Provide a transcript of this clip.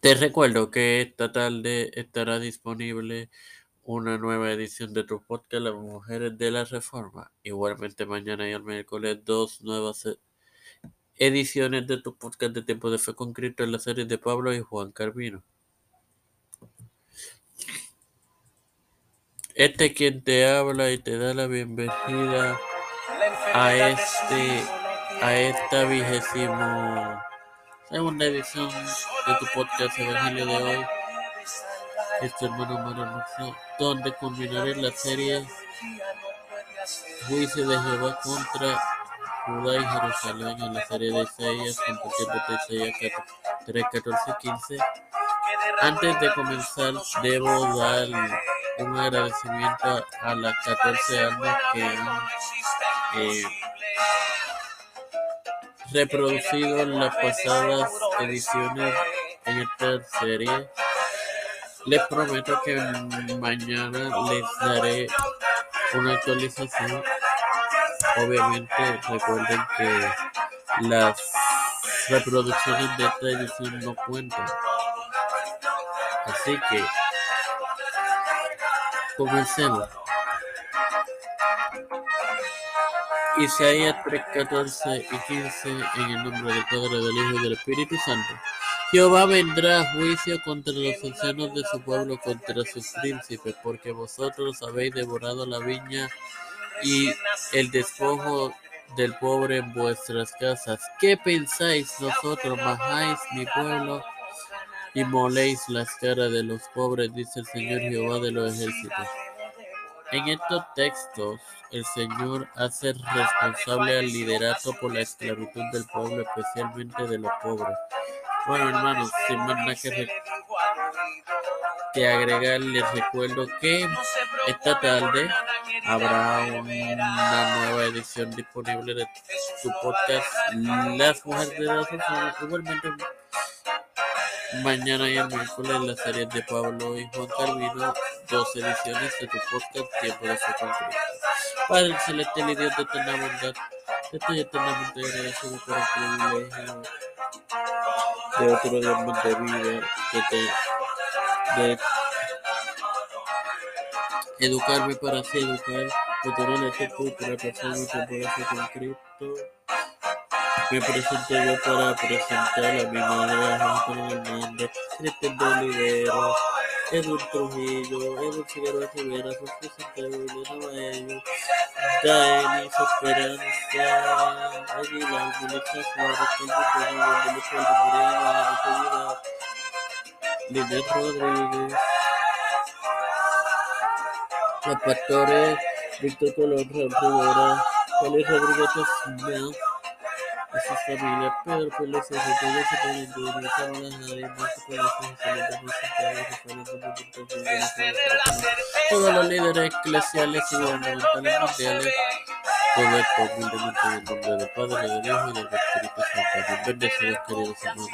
Te recuerdo que esta tarde estará disponible una nueva edición de tu podcast Las Mujeres de la Reforma. Igualmente mañana y el miércoles dos nuevas e- ediciones de tu podcast de Tiempo de Fe con Cristo en la serie de Pablo y Juan Carvino. Este es quien te habla y te da la bienvenida a este a esta vigésimo segunda edición de tu podcast Evangelio de hoy. Este hermano maravilloso, donde culminaré la serie Juicio de Jehová contra Judá y Jerusalén en la serie de Isaías, compartiendo Isaías 3, 14 y 15. Antes de comenzar, debo dar un agradecimiento a las 14 almas que han eh, reproducido las pasadas ediciones en esta serie. Les prometo que mañana les daré una actualización. Obviamente recuerden que las reproducciones de esta edición no cuentan. Así que comencemos. Isaías 3, 14 y 15 en el nombre del Padre, del Hijo y del Espíritu Santo. Jehová vendrá a juicio contra los ancianos de su pueblo, contra sus príncipes, porque vosotros habéis devorado la viña y el despojo del pobre en vuestras casas. ¿Qué pensáis nosotros? Majáis mi pueblo y moléis las caras de los pobres, dice el Señor Jehová de los ejércitos. En estos textos, el Señor hace responsable al liderato por la esclavitud del pueblo, especialmente de los pobres. Bueno, hermanos, sin más nada que, que agregar, les recuerdo que esta tarde habrá una nueva edición disponible de tu podcast Las Mujeres de la Reforma. Igualmente, mañana y el miércoles la serie de Pablo y Juan Calvino, dos ediciones de tu podcast Tiempo de Fe con Cristo. Padre celestial y Dios de eterna bondad, estoy eternamente agradecido por el privilegio de otro día de vida, de educarme para así educar, de tener el tiempo para pasar mi tiempo de con Cristo. Me presento yo para presentar a mi madre Ángel Hernández, Cristian Olivero, Edwin Trujillo, Edwin Figueroa Rivera, José Santiago Vilena Baello, Daenis Esperanza, Aguilar, Melissa Suárez, Melissa Aldemurea, Ana Natividad, Linet Rodríguez, los pastores Víctor Colón, Raúl Rivera, Félix Rodríguez Todos los líderes eclesiales y gubernamentales mundiales, todo el nombre del Padre, del Hijo y del Espíritu Santo.